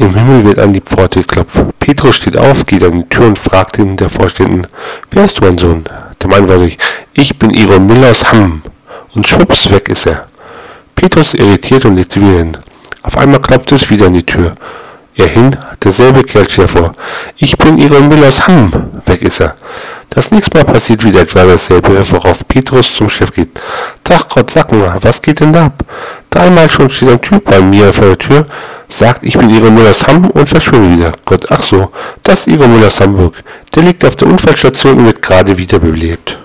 Im Himmel wird an die Pforte geklopft. Petrus steht auf, geht an die Tür und fragt den der Vorstehenden, wer ist mein Sohn? Der Mann antwortet, ich bin Iron Miller aus Hamm. Und schwupps, weg ist er. Petrus irritiert und legt wieder hin. Auf einmal klopft es wieder an die Tür. Er hin, derselbe Kerl steht vor. Ich bin Iron Miller aus Hamm. Weg ist er. Das nächste Mal passiert wieder etwa dasselbe, worauf Petrus zum Chef geht. Tag Gott, sag mal, was geht denn da ab? Dreimal schon steht ein Typ bei mir vor der Tür, sagt, ich bin Iron Müllers Hamm und verschwinde wieder. Gott, ach so, das ist Iron Müllers Hamburg. Der liegt auf der Unfallstation und wird gerade wiederbelebt.